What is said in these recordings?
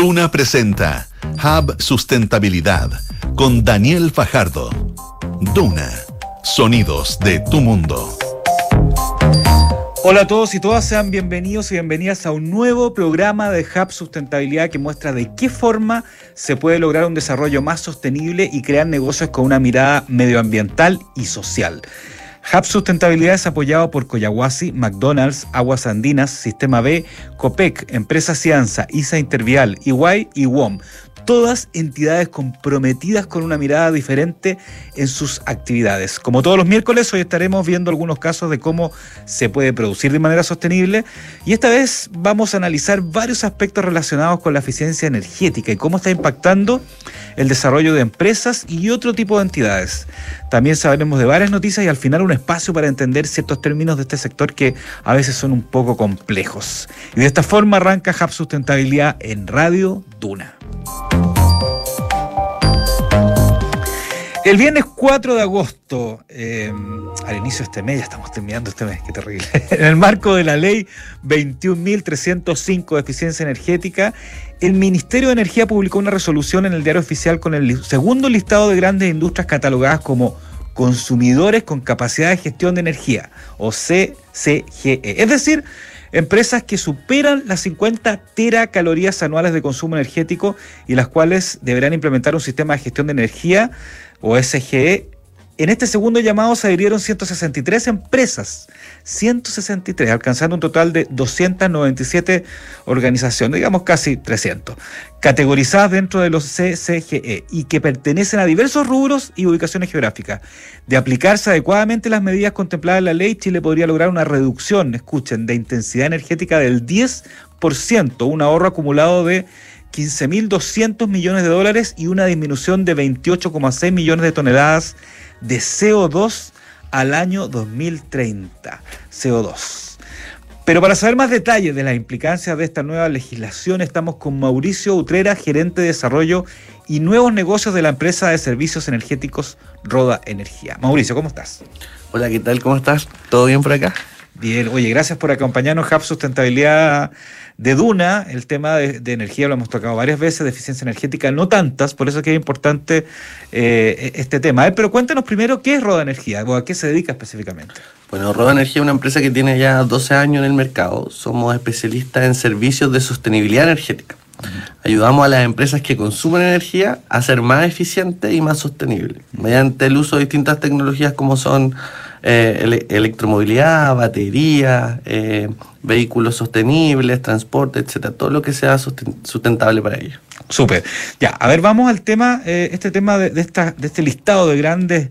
Duna presenta Hub Sustentabilidad con Daniel Fajardo. Duna, sonidos de tu mundo. Hola a todos y todas, sean bienvenidos y bienvenidas a un nuevo programa de Hub Sustentabilidad que muestra de qué forma se puede lograr un desarrollo más sostenible y crear negocios con una mirada medioambiental y social. Hub Sustentabilidad es apoyado por Coyahuasi, McDonald's, Aguas Andinas, Sistema B, COPEC, Empresa Cianza, ISA Intervial, EY y WOM todas entidades comprometidas con una mirada diferente en sus actividades. Como todos los miércoles, hoy estaremos viendo algunos casos de cómo se puede producir de manera sostenible y esta vez vamos a analizar varios aspectos relacionados con la eficiencia energética y cómo está impactando el desarrollo de empresas y otro tipo de entidades. También sabremos de varias noticias y al final un espacio para entender ciertos términos de este sector que a veces son un poco complejos. Y de esta forma arranca Hub Sustentabilidad en Radio Duna. El viernes 4 de agosto, eh, al inicio de este mes, ya estamos terminando este mes, qué terrible, en el marco de la ley 21.305 de eficiencia energética, el Ministerio de Energía publicó una resolución en el diario oficial con el segundo listado de grandes industrias catalogadas como consumidores con capacidad de gestión de energía, o CCGE. Es decir, empresas que superan las 50 teracalorías anuales de consumo energético y las cuales deberán implementar un sistema de gestión de energía o SGE. En este segundo llamado se adhirieron 163 empresas, 163, alcanzando un total de 297 organizaciones, digamos casi 300, categorizadas dentro de los CCGE y que pertenecen a diversos rubros y ubicaciones geográficas. De aplicarse adecuadamente las medidas contempladas en la ley, Chile podría lograr una reducción, escuchen, de intensidad energética del 10%, un ahorro acumulado de 15.200 millones de dólares y una disminución de 28,6 millones de toneladas CO2 al año 2030. CO2. Pero para saber más detalles de las implicancias de esta nueva legislación, estamos con Mauricio Utrera, gerente de desarrollo y nuevos negocios de la empresa de servicios energéticos Roda Energía. Mauricio, ¿cómo estás? Hola, ¿qué tal? ¿Cómo estás? ¿Todo bien por acá? Bien, oye, gracias por acompañarnos, Hub Sustentabilidad de Duna. El tema de, energía lo hemos tocado varias veces, de eficiencia energética, no tantas, por eso es que es importante eh, este tema. pero cuéntanos primero qué es Roda Energía, o a qué se dedica específicamente. Bueno, Roda Energía es una empresa que tiene ya 12 años en el mercado. Somos especialistas en servicios de sostenibilidad energética. Ayudamos a las empresas que consumen energía a ser más eficientes y más sostenibles, mediante el uso de distintas tecnologías como son eh, electromovilidad, batería, eh, vehículos sostenibles, transporte, etcétera, todo lo que sea sustentable para ellos. Súper. Ya, a ver, vamos al tema, eh, este tema de, esta, de este listado de grandes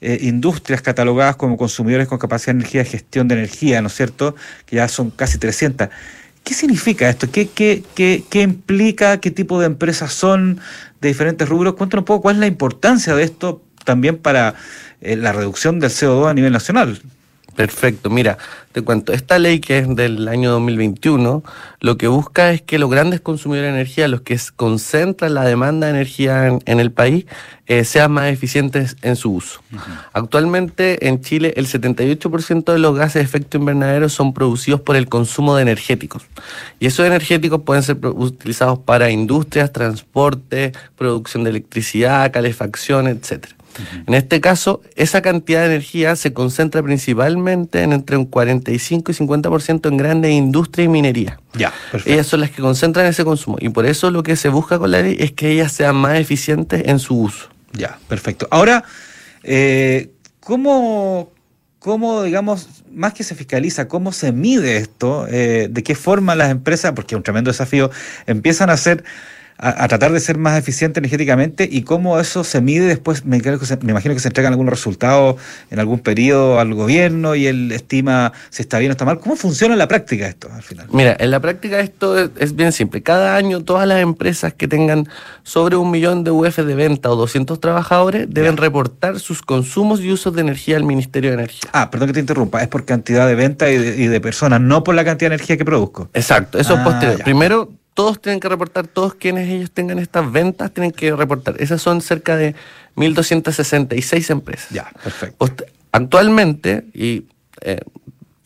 industrias catalogadas como consumidores con capacidad de energía, gestión de energía, ¿no es cierto? Que ya son casi 300. ¿Qué significa esto? ¿Qué, qué, qué, qué implica? ¿Qué tipo de empresas son de diferentes rubros? Cuéntanos un poco cuál es la importancia de esto también para eh, la reducción del CO2 a nivel nacional. Perfecto, mira, te cuento, esta ley que es del año 2021, lo que busca es que los grandes consumidores de energía, los que concentran la demanda de energía en, el país, eh, sean más eficientes en su uso. Actualmente en Chile el 78% de los gases de efecto invernadero son producidos por el consumo de energéticos. Y esos energéticos pueden ser utilizados para industrias, transporte, producción de electricidad, calefacción, etcétera. En este caso, esa cantidad de energía se concentra principalmente en entre un 45 y 50% en grandes industrias y minería. Ya, Ellas son las que concentran ese consumo y por eso lo que se busca con la ley es que ellas sean más eficientes en su uso. Ya, perfecto. Ahora, eh, ¿cómo, ¿cómo, digamos, más que se fiscaliza, cómo se mide esto? Eh, ¿De qué forma las empresas, porque es un tremendo desafío, empiezan a hacer a, tratar de ser más eficiente energéticamente y cómo eso se mide después, me, imagino que se entregan algunos resultados en algún periodo al gobierno y él estima si está bien o está mal. ¿Cómo funciona en la práctica esto al final? Mira, en la práctica esto es, bien simple. Cada año todas las empresas que tengan sobre un millón de UF de venta o 200 trabajadores deben reportar sus consumos y usos de energía al Ministerio de Energía. Ah, perdón que te interrumpa, es por cantidad de venta y de, personas, no por la cantidad de energía que produzco. Exacto, eso es ah, posterior. Primero todos tienen que reportar, todos quienes ellos tengan estas ventas tienen que reportar. Esas son cerca de 1.266 empresas. Ya, perfecto. Actualmente, y eh,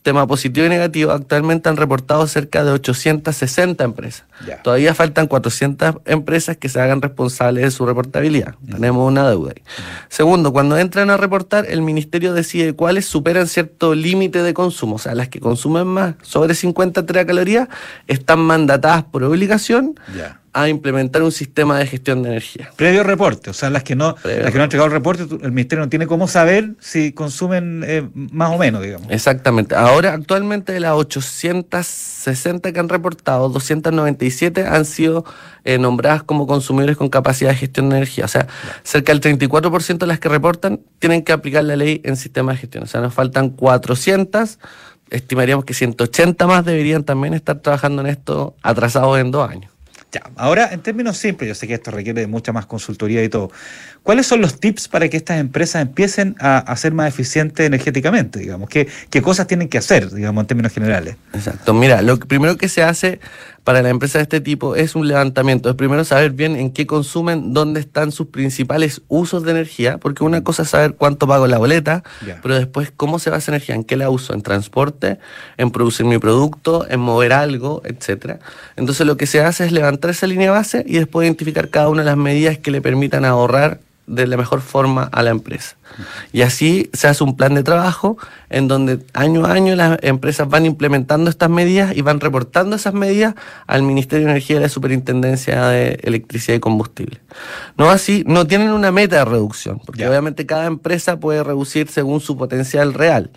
tema positivo y negativo, actualmente han reportado cerca de 860 empresas. Ya. Todavía faltan 400 empresas que se hagan responsables de su reportabilidad. Tenemos una deuda ahí. Segundo, cuando entran a reportar, el ministerio decide cuáles superan cierto límite de consumo. O sea, las que consumen más, sobre 50 teracalorías, están mandatadas por obligación Ya. A implementar un sistema de gestión de energía. Previo reporte, o sea, las que no, Previo las que no han entregado el reporte, el ministerio no tiene cómo saber si consumen eh, más o menos, digamos. Exactamente. Ahora, actualmente, de las 860 que han reportado, 297 han sido eh, nombradas como consumidores con capacidad de gestión de energía. O sea, cerca del 34% de las que reportan tienen que aplicar la ley en sistema de gestión. O sea, nos faltan 400. Estimaríamos que 180 más deberían también estar trabajando en esto atrasados en dos años. Ya, ahora, en términos simples, yo sé que esto requiere de mucha más consultoría y todo. ¿Cuáles son los tips para que estas empresas empiecen a, a ser más eficientes energéticamente, digamos? ¿Qué, ¿Qué cosas tienen que hacer, digamos, en términos generales? Exacto. Mira, lo primero que se hace para la empresa de este tipo es un levantamiento. Es primero saber bien en qué consumen, dónde están sus principales usos de energía, porque una cosa es saber cuánto pago la boleta, pero después cómo se va esa energía, en qué la uso, en transporte, en producir mi producto, en mover algo, etcétera. Entonces lo que se hace es levantar esa línea base y después identificar cada una de las medidas que le permitan ahorrar de la mejor forma a la empresa. Y así se hace un plan de trabajo en donde año a año las empresas van implementando estas medidas y van reportando esas medidas al Ministerio de Energía y a la Superintendencia de Electricidad y Combustible. No así, no tienen una meta de reducción, porque Ya. obviamente cada empresa puede reducir según su potencial real.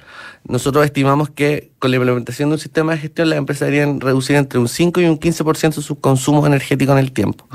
Nosotros estimamos que con la implementación de un sistema de gestión las empresas deberían reducir entre un 5 y un 15% su consumo energético en el tiempo.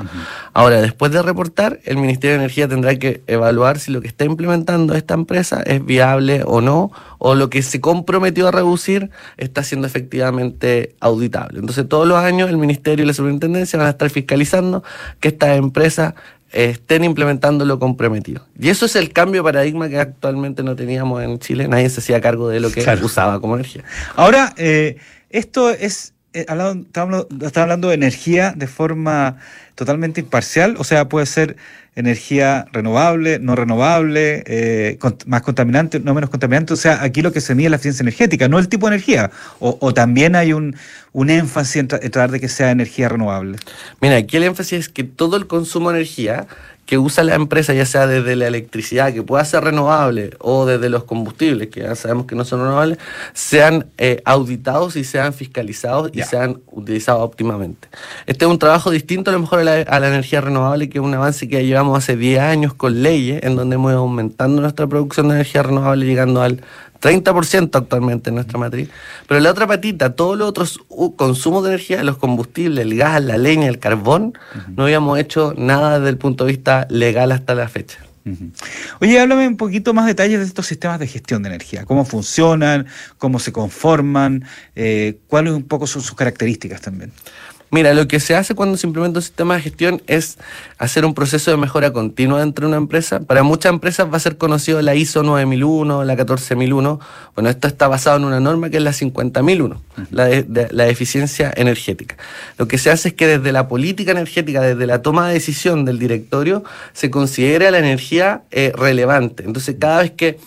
Ahora, después de reportar, el Ministerio de Energía tendrá que evaluar si lo que está implementando esta empresa es viable o no, o lo que se comprometió a reducir está siendo efectivamente auditable. Entonces, todos los años el Ministerio y la Superintendencia van a estar fiscalizando que estas empresas eh, estén implementando lo comprometido. Y eso es el cambio de paradigma que actualmente no teníamos en Chile. Nadie se hacía cargo de lo que Claro. usaba como energía. Ahora, eh, esto es, eh, hablando- hablando, de energía de forma totalmente imparcial, o sea, puede ser energía renovable, no renovable, eh, más contaminante, no menos contaminante, o sea, aquí lo que se mide es la eficiencia energética, no el tipo de energía, o, también hay un, un énfasis en, en tratar de que sea energía renovable. Mira, aquí el énfasis es que todo el consumo de energía que usa la empresa, ya sea desde la electricidad, que pueda ser renovable, o desde los combustibles, que ya sabemos que no son renovables, sean eh, auditados y sean fiscalizados y sean utilizados óptimamente. Este es un trabajo distinto a lo mejor a la, a la energía renovable, que es un avance que ya llevamos hace 10 años con leyes, en donde hemos ido aumentando nuestra producción de energía renovable, llegando al 30% actualmente en nuestra matriz. Pero la otra patita, todos los otros uh, consumos de energía, los combustibles, el gas, la leña, el carbón, no habíamos hecho nada desde el punto de vista legal hasta la fecha. Oye, háblame un poquito más detalles de estos sistemas de gestión de energía, cómo funcionan, cómo se conforman, eh, cuáles un poco son sus características también. Mira, lo que se hace cuando se implementa un sistema de gestión es hacer un proceso de mejora continua dentro de una empresa. Para muchas empresas va a ser conocido la ISO 9001, la 14001. Bueno, esto está basado en una norma que es la 50001, la de, de- la de eficiencia energética. Lo que se hace es que desde la política energética, desde la toma de decisión del directorio, se considera la energía eh, relevante. Entonces, cada vez que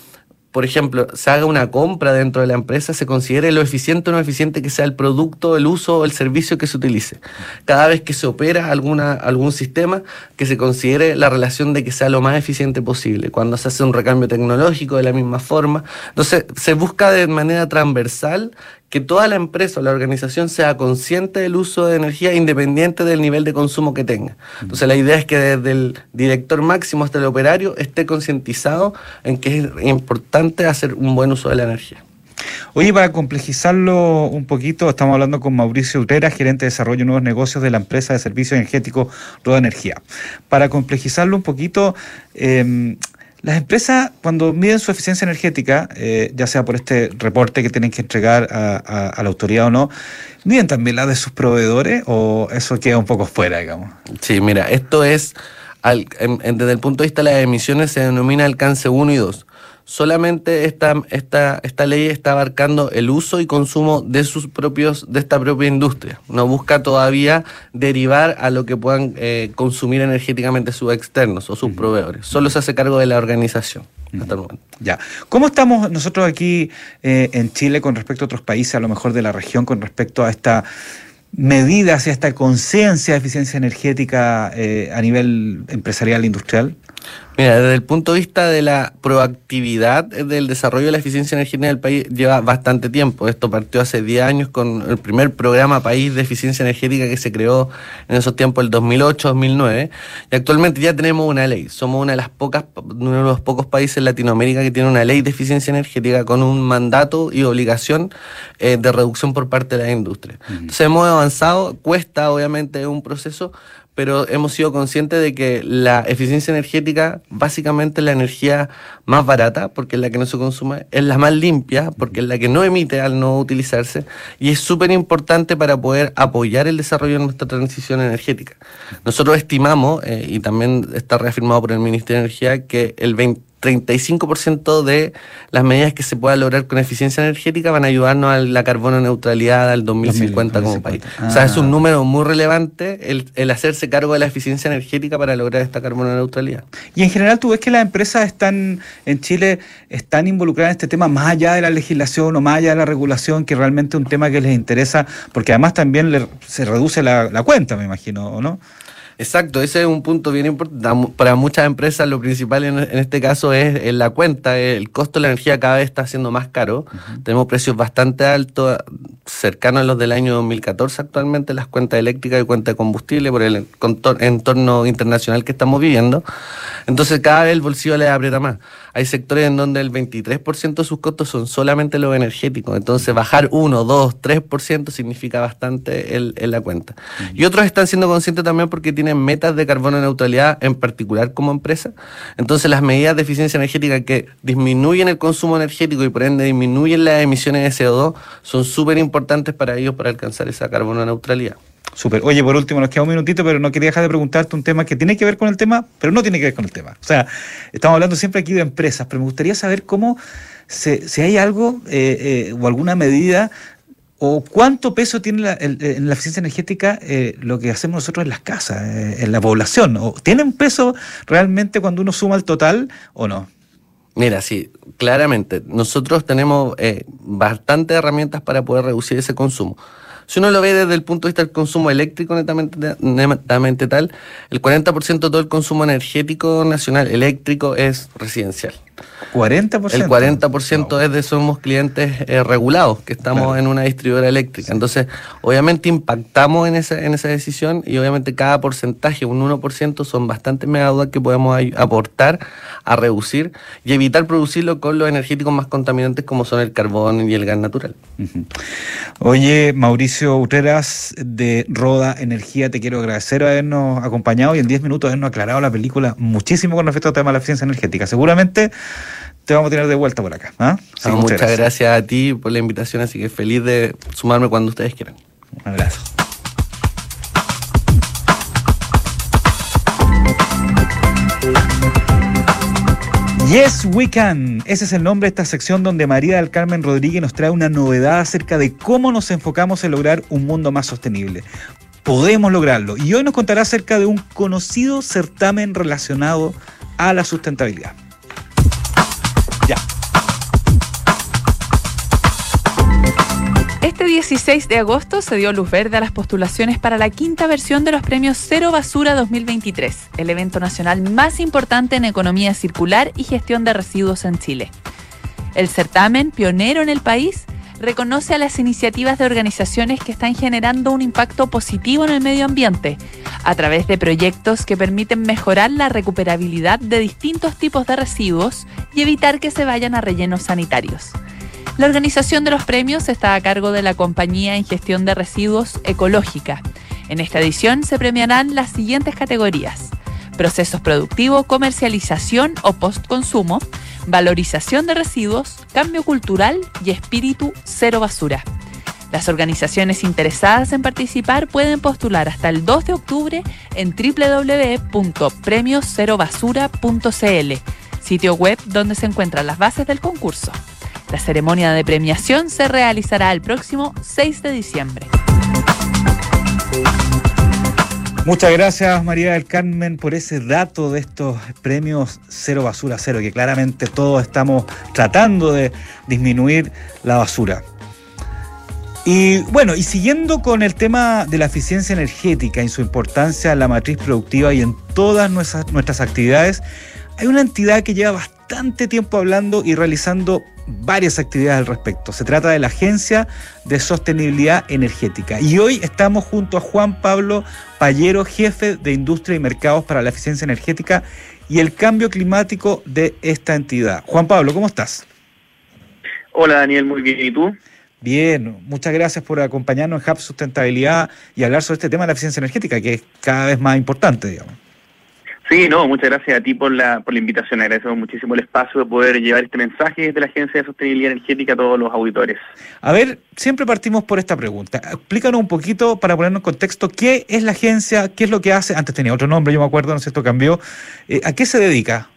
por ejemplo, se haga una compra dentro de la empresa, se considere lo eficiente o no eficiente que sea el producto, el uso o el servicio que se utilice. Cada vez que se opera alguna, algún sistema, que se considere la relación de que sea lo más eficiente posible. Cuando se hace un recambio tecnológico de la misma forma. Entonces, se busca de manera transversal que toda la empresa o la organización sea consciente del uso de energía independiente del nivel de consumo que tenga. Entonces la idea es que desde el director máximo hasta el operario esté concientizado en que es importante hacer un buen uso de la energía. Oye, para complejizarlo un poquito, estamos hablando con Mauricio Utrera, gerente de desarrollo de nuevos negocios de la empresa de servicios energéticos Roda Energía. Para complejizarlo un poquito, eh, las empresas cuando miden su eficiencia energética, eh, ya sea por este reporte que tienen que entregar a, la autoridad o no, miden también la de sus proveedores o eso queda un poco fuera, digamos. Sí, mira, esto es, al- en- desde el punto de vista de las emisiones, se denomina alcance 1 y 2. Solamente esta, esta, esta ley está abarcando el uso y consumo de sus propios, de esta propia industria. No busca todavía derivar a lo que puedan eh, consumir energéticamente sus externos o sus proveedores. Solo se hace cargo de la organización. hasta el momento. Ya. ¿Cómo estamos nosotros aquí eh, en Chile con respecto a otros países, a lo mejor de la región, con respecto a esta medida, hacia esta conciencia de eficiencia energética eh, a nivel empresarial e industrial? Mira, desde el punto de vista de la proactividad del desarrollo de la eficiencia energética en el país lleva bastante tiempo. Esto partió hace 10 años con el primer programa país de eficiencia energética que se creó en esos tiempos, el 2008-2009. Y actualmente ya tenemos una ley. Somos una de las pocas, uno de los pocos países en Latinoamérica que tiene una ley de eficiencia energética con un mandato y obligación eh, de reducción por parte de la industria. Entonces hemos avanzado, cuesta obviamente un proceso, pero hemos sido conscientes de que la eficiencia energética, básicamente la energía más barata, porque es la que no se consume, es la más limpia, porque es la que no emite al no utilizarse, y es súper importante para poder apoyar el desarrollo de nuestra transición energética. Nosotros estimamos, eh, y también está reafirmado por el Ministerio de Energía, que el 20 35% de las medidas que se puedan lograr con eficiencia energética van a ayudarnos a la carbono neutralidad al 2050, como país. O sea, es un ah. número muy relevante el, el, hacerse cargo de la eficiencia energética para lograr esta carbono neutralidad. Y en general, ¿tú ves que las empresas están en Chile están involucradas en este tema más allá de la legislación o más allá de la regulación, que realmente es un tema que les interesa? Porque además también se reduce la, la cuenta, me imagino, ¿o no? Exacto, ese es un punto bien importante. Para muchas empresas lo principal en, este caso es, la cuenta. El costo de la energía cada vez está siendo más caro. Tenemos precios bastante altos, cercanos a los del año 2014 actualmente, las cuentas eléctricas y cuentas de combustible por el entorno internacional que estamos viviendo. Entonces cada vez el bolsillo le aprieta más. Hay sectores en donde el 23% de sus costos son solamente los energéticos. Entonces bajar 1, 2, 3% significa bastante en la cuenta. Y otros están siendo conscientes también porque tienen tienen metas de carbono neutralidad en particular como empresa. Entonces las medidas de eficiencia energética que disminuyen el consumo energético y por ende disminuyen las emisiones de CO2 son súper importantes para ellos para alcanzar esa carbono neutralidad. Súper. Oye, por último, nos queda un minutito, pero no quería dejar de preguntarte un tema que tiene que ver con el tema, pero no tiene que ver con el tema. O sea, estamos hablando siempre aquí de empresas, pero me gustaría saber cómo, si hay algo eh, eh, o alguna medida ¿O cuánto peso tiene en la eficiencia energética eh, lo que hacemos nosotros en las casas, eh, en la población? ¿O ¿Tiene un peso realmente cuando uno suma el total o no? Mira, sí, claramente. Nosotros tenemos eh, bastantes herramientas para poder reducir ese consumo. Si uno lo ve desde el punto de vista del consumo eléctrico netamente, netamente tal, el 40% de todo el consumo energético nacional eléctrico es residencial. 40%. El 40% es de somos clientes eh, regulados, que estamos en una distribuidora eléctrica. Entonces, obviamente impactamos en esa, en esa decisión y obviamente cada porcentaje, un 1%, son bastantes megawatts que podemos aportar a reducir y evitar producirlo con los energéticos más contaminantes como son el carbón y el gas natural. Oye, Mauricio Utreras de Roda Energía, te quiero agradecer habernos acompañado y en 10 minutos habernos aclarado la película muchísimo con respecto al tema de la eficiencia energética. Seguramente te vamos a tener de vuelta por acá. ¿ah? muchas, gracias. a ti por la invitación, así que feliz de sumarme cuando ustedes quieran. Un abrazo. Yes We Can. Ese es el nombre de esta sección donde María del Carmen Rodríguez nos trae una novedad acerca de cómo nos enfocamos en lograr un mundo más sostenible. Podemos lograrlo. Y hoy nos contará acerca de un conocido certamen relacionado a la sustentabilidad. 16 de agosto se dio luz verde a las postulaciones para la quinta versión de los premios Cero Basura 2023, el evento nacional más importante en economía circular y gestión de residuos en Chile. El certamen, pionero en el país, reconoce a las iniciativas de organizaciones que están generando un impacto positivo en el medio ambiente a través de proyectos que permiten mejorar la recuperabilidad de distintos tipos de residuos y evitar que se vayan a rellenos sanitarios. La organización de los premios está a cargo de la compañía en gestión de residuos ecológica. En esta edición se premiarán las siguientes categorías. Procesos productivos, comercialización o postconsumo, valorización de residuos, cambio cultural y espíritu cero basura. Las organizaciones interesadas en participar pueden postular hasta el 2 de octubre en www.premioserobasura.cl, sitio web donde se encuentran las bases del concurso. La ceremonia de premiación se realizará el próximo 6 de diciembre. Muchas gracias María del Carmen por ese dato de estos premios Cero Basura Cero, que claramente todos estamos tratando de disminuir la basura. Y bueno, y siguiendo con el tema de la eficiencia energética y su importancia en la matriz productiva y en todas nuestras, nuestras actividades, hay una entidad que lleva bastante tiempo hablando y realizando varias actividades al respecto. Se trata de la Agencia de Sostenibilidad Energética. Y hoy estamos junto a Juan Pablo Pallero, jefe de Industria y Mercados para la Eficiencia Energética y el Cambio Climático de esta entidad. Juan Pablo, ¿cómo estás? Hola Daniel, muy bien. ¿Y tú? Bien, muchas gracias por acompañarnos en Hub Sustentabilidad y hablar sobre este tema de la eficiencia energética, que es cada vez más importante, digamos. Sí, no, muchas gracias a ti por la, por la invitación. Agradecemos muchísimo el espacio de poder llevar este mensaje desde la Agencia de Sostenibilidad Energética a todos los auditores. A ver, siempre partimos por esta pregunta. Explícanos un poquito para ponernos en contexto qué es la agencia, qué es lo que hace. Antes tenía otro nombre, yo me acuerdo, no sé, esto cambió. Eh, ¿A qué se dedica?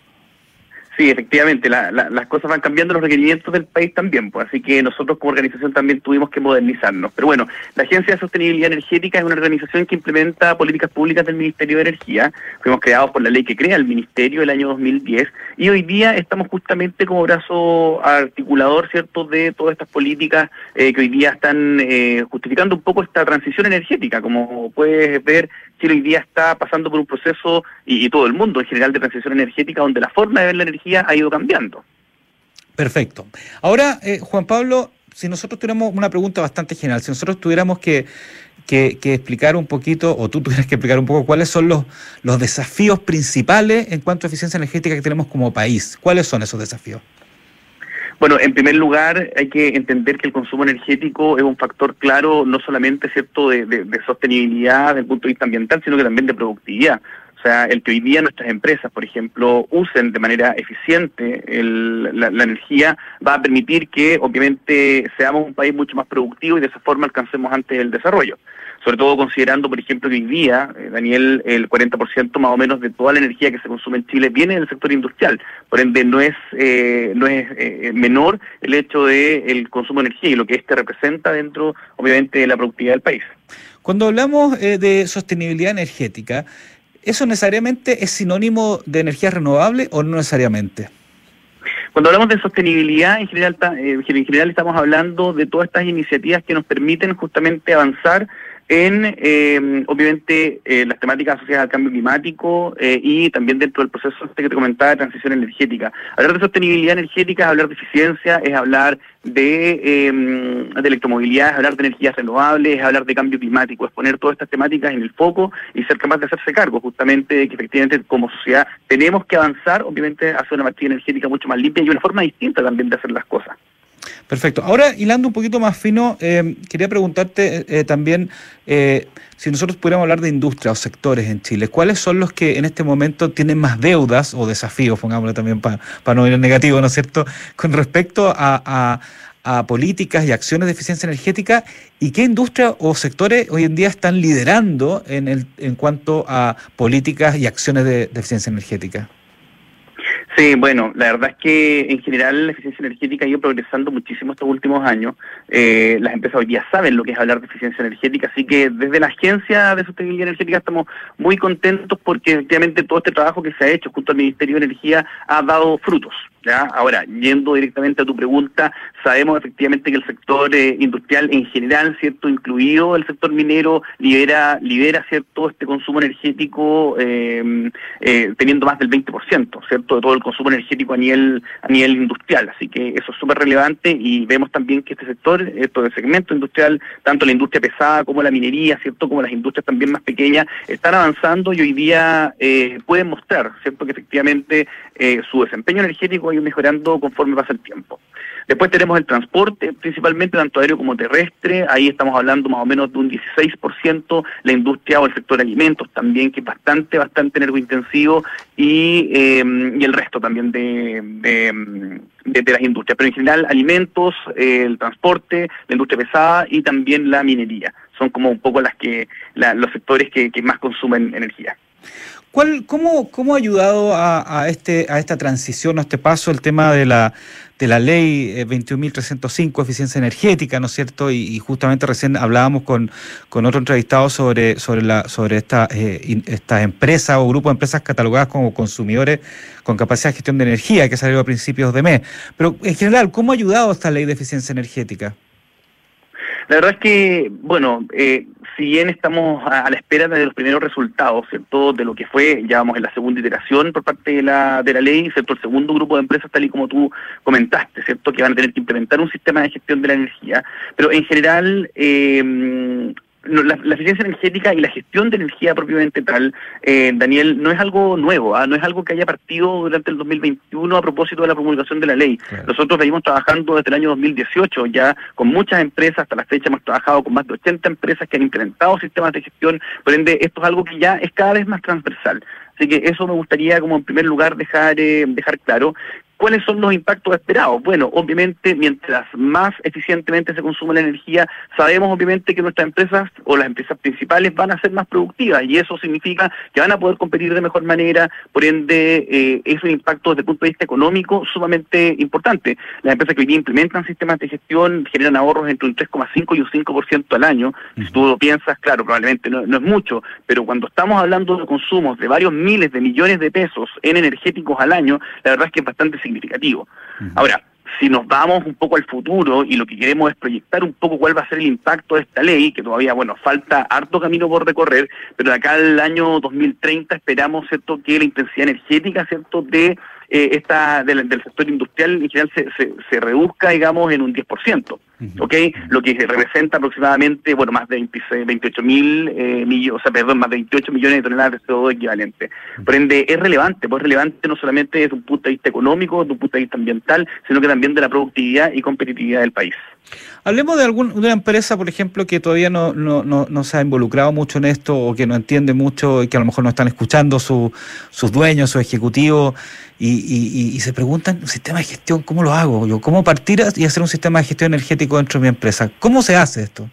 Sí, efectivamente, las cosas van cambiando, los requerimientos del país también, pues así que nosotros como organización también tuvimos que modernizarnos. Pero bueno, la Agencia de Sostenibilidad Energética es una organización que implementa políticas públicas del Ministerio de Energía. Fuimos creados por la ley que crea el Ministerio el año 2010 y hoy día estamos justamente como brazo articulador, ¿cierto?, de todas estas políticas eh, que hoy día están eh, justificando un poco esta transición energética. Como puedes ver, Chile hoy día está pasando por un proceso, y, todo el mundo en general, de transición energética, donde la forma de ver la energía ha ido cambiando. Perfecto. Ahora, eh, Juan Pablo, si nosotros tuviéramos una pregunta bastante general, si nosotros tuviéramos que, que, explicar un poquito, o tú tuvieras que explicar un poco cuáles son los, los desafíos principales en cuanto a eficiencia energética que tenemos como país, ¿cuáles son esos desafíos? Bueno, en primer lugar, hay que entender que el consumo energético es un factor claro, no solamente cierto de, de, sostenibilidad desde el punto de vista ambiental, sino que también de productividad. El que hoy día nuestras empresas, por ejemplo, usen de manera eficiente la, la, energía va a permitir que, obviamente, seamos un país mucho más productivo y de esa forma alcancemos antes el desarrollo sobre todo considerando, por ejemplo, que hoy día, eh, Daniel, el 40% más o menos de toda la energía que se consume en Chile viene del sector industrial. Por ende, no es eh, no es eh, menor el hecho de el consumo de energía y lo que este representa dentro, obviamente, de la productividad del país. Cuando hablamos de sostenibilidad energética, ¿eso necesariamente es sinónimo de energía renovable o no necesariamente? Cuando hablamos de sostenibilidad, en general, en general estamos hablando de todas estas iniciativas que nos permiten justamente avanzar en, eh, obviamente, las temáticas asociadas al cambio climático eh, y también dentro del proceso este que te comentaba de transición energética. Hablar de sostenibilidad energética es hablar de eficiencia, es hablar de, de electromovilidad, es hablar de energías renovables, es hablar de cambio climático, es poner todas estas temáticas en el foco y ser capaz de hacerse cargo justamente de que efectivamente como sociedad tenemos que avanzar, obviamente, hacia una matriz energética mucho más limpia y una forma distinta también de hacer las cosas. Perfecto. Ahora, hilando un poquito más fino, eh, quería preguntarte eh, también eh, si nosotros pudiéramos hablar de industria o sectores en Chile, ¿cuáles son los que en este momento tienen más deudas o desafíos, pongámoslo también para no ir en negativo, ¿no es cierto?, con respecto a, políticas y acciones de eficiencia energética y qué industria o sectores hoy en día están liderando en, el, en cuanto a políticas y acciones de eficiencia energética. Sí, bueno, la verdad es que en general la eficiencia energética ha ido progresando muchísimo estos últimos años. Eh, las empresas hoy día saben lo que es hablar de eficiencia energética, así que desde la Agencia de Sostenibilidad Energética estamos muy contentos porque efectivamente todo este trabajo que se ha hecho junto al Ministerio de Energía ha dado frutos. Ahora, yendo directamente a tu pregunta, sabemos efectivamente que el sector eh, industrial en general, ¿cierto? Incluido el sector minero, libera, libera ¿cierto? Este consumo energético em, eh, teniendo más del 20%, ¿cierto? De todo el consumo energético a nivel, a nivel industrial. Así que eso es súper relevante y vemos también que este sector, esto del segmento industrial, tanto la industria pesada como la minería, ¿cierto? Como las industrias también más pequeñas, están avanzando y hoy día eh, pueden mostrar, ¿cierto? Que efectivamente su desempeño energético mejorando conforme pasa el tiempo. Después tenemos el transporte, principalmente tanto aéreo como terrestre, ahí estamos hablando más o menos de un 16%, la industria o el sector alimentos también, que es bastante, bastante energointensivo, y, em, y el resto también de, de, las industrias. Pero en general, alimentos, el transporte, la industria pesada y también la minería. Son como un poco las que los sectores que más consumen energía. ¿Cuál, cómo, ¿Cómo ha ayudado a, a, este, a esta transición, a este paso, el tema de la, de la ley 21.305, eh, eficiencia energética, ¿no es cierto? Y, justamente recién hablábamos con, con otro entrevistado sobre, sobre, la, sobre esta, eh, estas empresas o grupo de empresas catalogadas como consumidores con capacidad de gestión de energía que salió a principios de mes. Pero en general, ¿cómo ha ayudado esta ley de eficiencia energética? La verdad es que, bueno, eh, si bien estamos a, la espera de los primeros resultados, ¿cierto? De lo que fue, ya vamos en la segunda iteración por parte de la, de la ley, ¿cierto? El segundo grupo de empresas, tal y como tú comentaste, ¿cierto? Que van a tener que implementar un sistema de gestión de la energía. Pero en general, eh, la, eficiencia energética y la gestión de energía propiamente tal, eh, Daniel, no es algo nuevo, ¿ah? no es algo que haya partido durante el 2021 a propósito de la promulgación de la ley. Nosotros venimos trabajando desde el año 2018 ya con muchas empresas, hasta la fecha hemos trabajado con más de 80 empresas que han implementado sistemas de gestión, por ende esto es algo que ya es cada vez más transversal. Así que eso me gustaría como en primer lugar dejar eh, dejar claro ¿Cuáles son los impactos esperados? Bueno, obviamente, mientras más eficientemente se consume la energía, sabemos obviamente que nuestras empresas o las empresas principales van a ser más productivas y eso significa que van a poder competir de mejor manera, por ende, eh, es un impacto desde el punto de vista económico sumamente importante. Las empresas que hoy día implementan sistemas de gestión generan ahorros entre un 3,5 y un 5% al año. Si tú lo piensas, claro, probablemente no, no es mucho, pero cuando estamos hablando de consumos de varios miles de millones de pesos en energéticos al año, la verdad es que es bastante significativo. Ahora, si nos vamos un poco al futuro y lo que queremos es proyectar un poco cuál va a ser el impacto de esta ley, que todavía, bueno, falta harto camino por recorrer, pero de acá al año 2030 esperamos, ¿cierto?, que la intensidad energética, ¿cierto?, de eh, esta del, sector industrial en general se, se, se reduzca, digamos, en un 10%. ¿Ok? Lo que representa aproximadamente, bueno, más de 28 mil eh, millones, o sea, perdón, más de 28 millones de toneladas de CO2 equivalente. Por ende, es relevante, pues es relevante no solamente desde un punto de vista económico, desde un punto de vista ambiental, sino que también de la productividad y competitividad del país. Hablemos de alguna una empresa, por ejemplo, que todavía no, no, no, no, se ha involucrado mucho en esto o que no entiende mucho y que a lo mejor no están escuchando su, sus dueños, sus ejecutivos y, y, y, se preguntan, ¿un sistema de gestión cómo lo hago? Yo, ¿Cómo partir y hacer un sistema de gestión energético dentro de mi empresa? ¿Cómo se hace esto?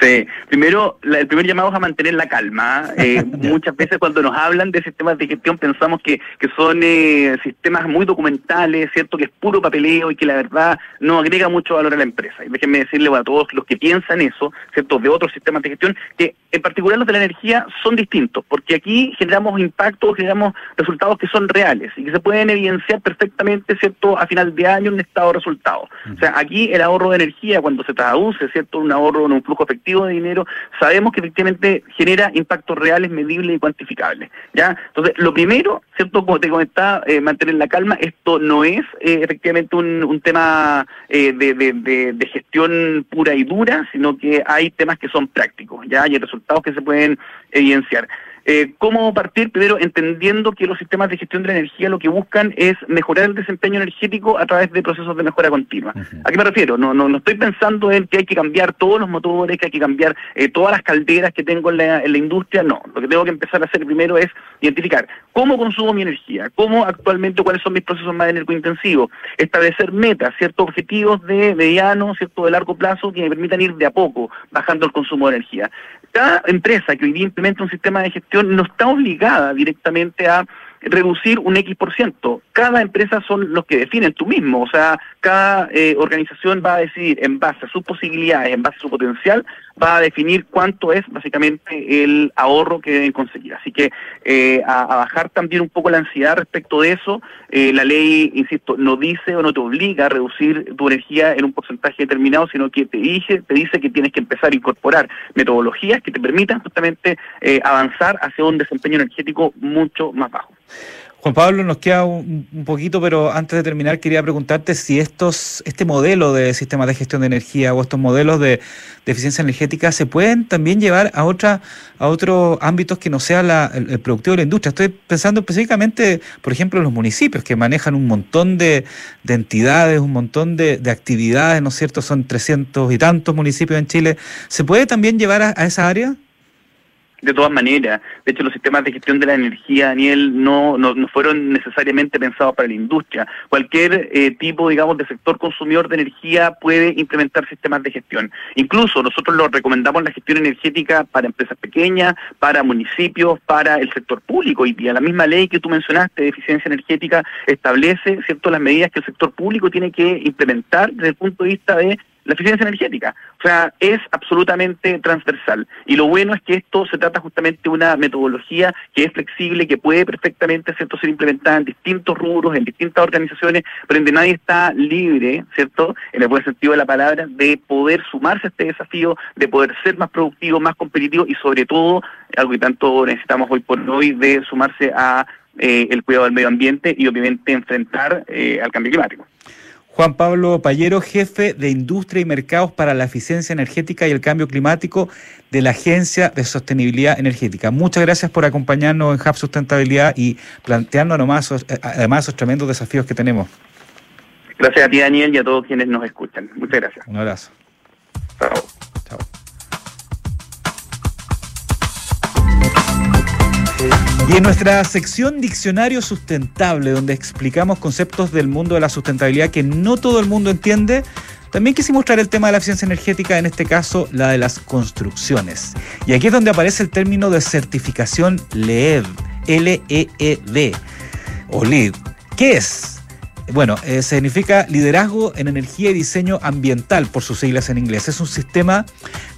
Sí, primero, el primer llamado es a mantener la calma. Eh, muchas veces cuando nos hablan de sistemas de gestión pensamos que, que son eh, sistemas muy documentales, ¿cierto? Que es puro papeleo y que la verdad no agrega mucho valor a la empresa. Y déjenme decirle a todos los que piensan eso, ¿cierto? De otros sistemas de gestión, que en particular los de la energía son distintos, porque aquí generamos impactos, generamos resultados que son reales y que se pueden evidenciar perfectamente, ¿cierto? A final de año un estado de resultados. O sea, aquí el ahorro de energía, cuando se traduce, ¿cierto? Un ahorro en un flujo efectivo de dinero, sabemos que efectivamente genera impactos reales, medibles y cuantificables. ¿ya? Entonces, lo primero, ¿cierto? Como te comentaba, eh, mantener la calma, esto no es eh, efectivamente un, un tema eh, de, de, de, gestión pura y dura, sino que hay temas que son prácticos, ¿ya? hay resultados que se pueden evidenciar. Eh, ¿Cómo partir? Primero, entendiendo que los sistemas de gestión de la energía lo que buscan es mejorar el desempeño energético a través de procesos de mejora continua. ¿A qué me refiero? No, no, no estoy pensando en que hay que cambiar todos los motores, que hay que cambiar eh, todas las calderas que tengo en la, en la industria. No, lo que tengo que empezar a hacer primero es identificar cómo consumo mi energía, cómo actualmente, cuáles son mis procesos más energointensivos, establecer metas, ciertos objetivos de mediano, cierto de largo plazo que me permitan ir de a poco bajando el consumo de energía cada empresa que hoy día implementa un sistema de gestión no está obligada directamente a reducir un X por ciento. Cada empresa son los que definen tú mismo, o sea, cada eh, organización va a decidir en base a sus posibilidades, en base a su potencial, va a definir cuánto es básicamente el ahorro que deben conseguir. Así que eh, a, bajar también un poco la ansiedad respecto de eso, eh, la ley, insisto, no dice o no te obliga a reducir tu energía en un porcentaje determinado, sino que te dice, te dice que tienes que empezar a incorporar metodologías que te permitan justamente avanzar hacia un desempeño energético mucho más bajo. Juan Pablo, nos queda un, poquito, pero antes de terminar quería preguntarte si estos, este modelo de sistemas de gestión de energía o estos modelos de, eficiencia energética se pueden también llevar a otra, a otros ámbitos que no sea el, productivo de la industria. Estoy pensando específicamente, por ejemplo, en los municipios que manejan un montón de, entidades, un montón de, actividades, ¿no es cierto? Son 300 y tantos municipios en Chile. ¿Se puede también llevar a esa área? De todas maneras. De hecho, los sistemas de gestión de la energía, Daniel, no, no, no fueron necesariamente pensados para la industria. Cualquier eh, tipo, digamos, de sector consumidor de energía puede implementar sistemas de gestión. Incluso nosotros lo recomendamos la gestión energética para empresas pequeñas, para municipios, para el sector público. Y la misma ley que tú mencionaste de eficiencia energética establece, ¿cierto?, las medidas que el sector público tiene que implementar desde el punto de vista de la eficiencia energética. O sea, es absolutamente transversal. Y lo bueno es que esto se trata justamente de una metodología que es flexible, que puede perfectamente ¿cierto? ser implementada en distintos rubros, en distintas organizaciones, pero donde nadie está libre, ¿cierto? En el buen sentido de la palabra, de poder sumarse a este desafío, de poder ser más productivo, más competitivo y sobre todo, algo que tanto necesitamos hoy por hoy, de sumarse a eh, el cuidado del medio ambiente y obviamente enfrentar eh, al cambio climático. Juan Pablo Payero, jefe de Industria y Mercados para la Eficiencia Energética y el Cambio Climático de la Agencia de Sostenibilidad Energética. Muchas gracias por acompañarnos en Hub Sustentabilidad y plantearnos nomás, eh, además esos tremendos desafíos que tenemos. Gracias a ti, Daniel, y a todos quienes nos escuchan. Muchas gracias. Un abrazo. Chao. Chao. Y en nuestra sección Diccionario Sustentable, donde explicamos conceptos del mundo de la sustentabilidad que no todo el mundo entiende, también quisimos traer el tema de la eficiencia energética, en este caso la de las construcciones. Y aquí es donde aparece el término de certificación LEED, L-E-E-D, o LEED. ¿Qué es? Bueno, eh, significa liderazgo en energía y diseño ambiental, por sus siglas en inglés. Es un sistema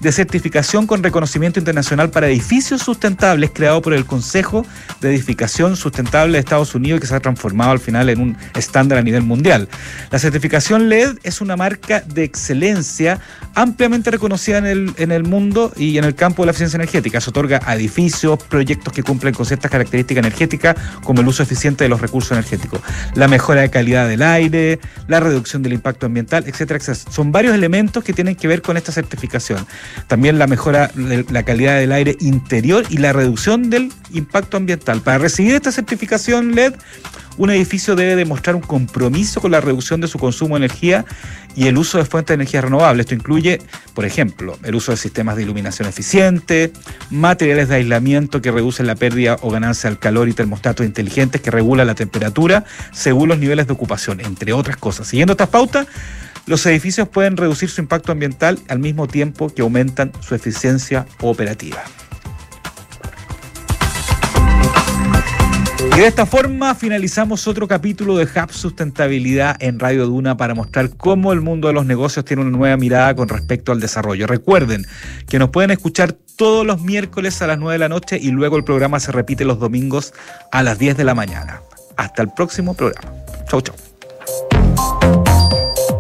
de certificación con reconocimiento internacional para edificios sustentables creado por el Consejo de Edificación Sustentable de Estados Unidos que se ha transformado al final en un estándar a nivel mundial. La certificación LED es una marca de excelencia ampliamente reconocida en el, en el mundo y en el campo de la eficiencia energética. Se otorga a edificios, proyectos que cumplen con ciertas características energéticas, como el uso eficiente de los recursos energéticos, la mejora de calidad del aire, la reducción del impacto ambiental, etcétera, etcétera. Son varios elementos que tienen que ver con esta certificación. También la mejora de la calidad del aire interior y la reducción del impacto ambiental. Para recibir esta certificación LED, un edificio debe demostrar un compromiso con la reducción de su consumo de energía y el uso de fuentes de energía renovable. Esto incluye, por ejemplo, el uso de sistemas de iluminación eficiente, materiales de aislamiento que reducen la pérdida o ganancia del calor y termostatos inteligentes que regulan la temperatura según los niveles de ocupación, entre otras cosas. Siguiendo estas pautas, los edificios pueden reducir su impacto ambiental al mismo tiempo que aumentan su eficiencia operativa. Y de esta forma finalizamos otro capítulo de Hub Sustentabilidad en Radio Duna para mostrar cómo el mundo de los negocios tiene una nueva mirada con respecto al desarrollo. Recuerden que nos pueden escuchar todos los miércoles a las 9 de la noche y luego el programa se repite los domingos a las 10 de la mañana. Hasta el próximo programa. 쭉쭉.